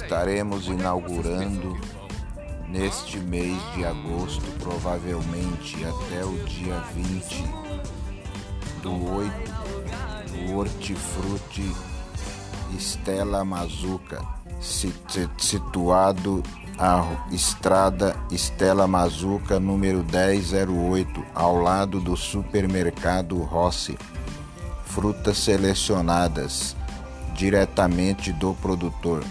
Estaremos inaugurando neste mês de agosto, provavelmente até o dia 20 do 8, o Hortifruti Estela Mazuca, situado a Estrada Estela Mazuca, número 1008, ao lado do supermercado Rossi. Frutas selecionadas diretamente do produtor.